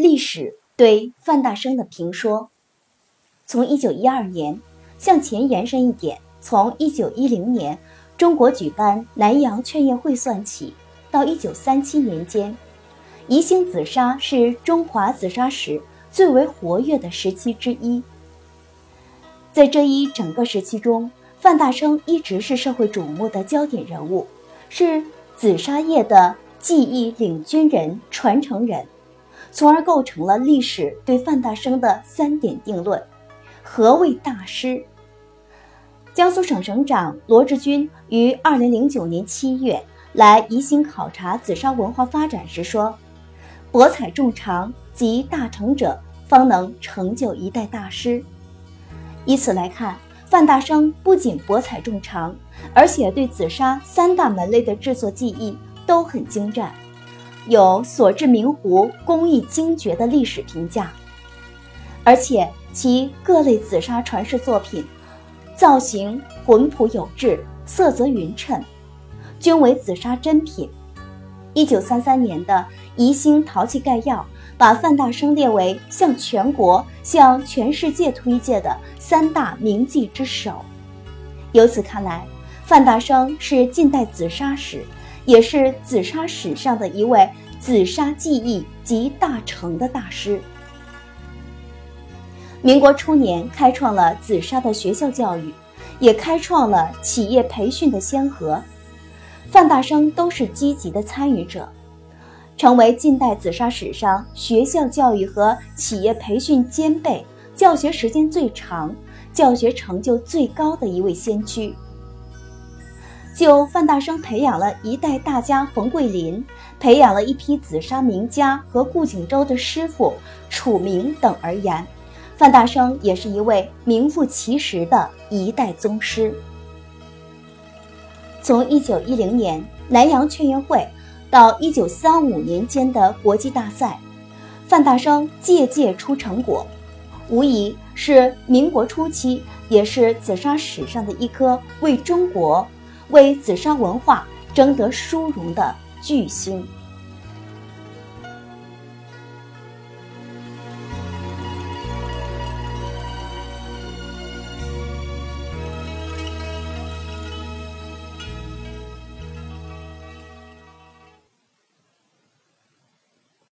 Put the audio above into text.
历史对范大生的评说。从一九一二年向前延伸一点，从一九一零年中国举办南洋劝业会算起，到一九三七年间，宜兴紫砂是中华紫砂史最为活跃的时期之一。在这一整个时期中，范大生一直是社会瞩目的焦点人物，是紫砂业的技艺领军人、传承人，从而构成了历史对范大生的三点定论。何谓大师？江苏省省长罗志军于二零零九年七月来宜兴考察紫砂文化发展时说：“博采众长及大成者，方能成就一代大师。”以此来看，范大生不仅博采众长，而且对紫砂三大门类的制作技艺都很精湛，有所制名壶工艺精绝的历史评价，而且。其各类紫砂传世作品，造型浑朴有致，色泽匀称，均为紫砂珍品。一九三三年的《宜兴陶器概要》把范大生列为向全国、向全世界推介的三大名技之首。由此看来，范大生是近代紫砂史，也是紫砂史上的一位紫砂技艺集大成的大师。民国初年，开创了紫砂的学校教育，也开创了企业培训的先河。范大生都是积极的参与者，成为近代紫砂史上学校教育和企业培训兼备、教学时间最长、教学成就最高的一位先驱。就范大生培养了一代大家冯桂林，培养了一批紫砂名家和顾景舟的师傅楚明等而言。范大生也是一位名副其实的一代宗师。从一九一零年南洋劝业会到一九三五年间的国际大赛，范大生届届出成果，无疑是民国初期，也是紫砂史上的一颗为中国、为紫砂文化争得殊荣的巨星。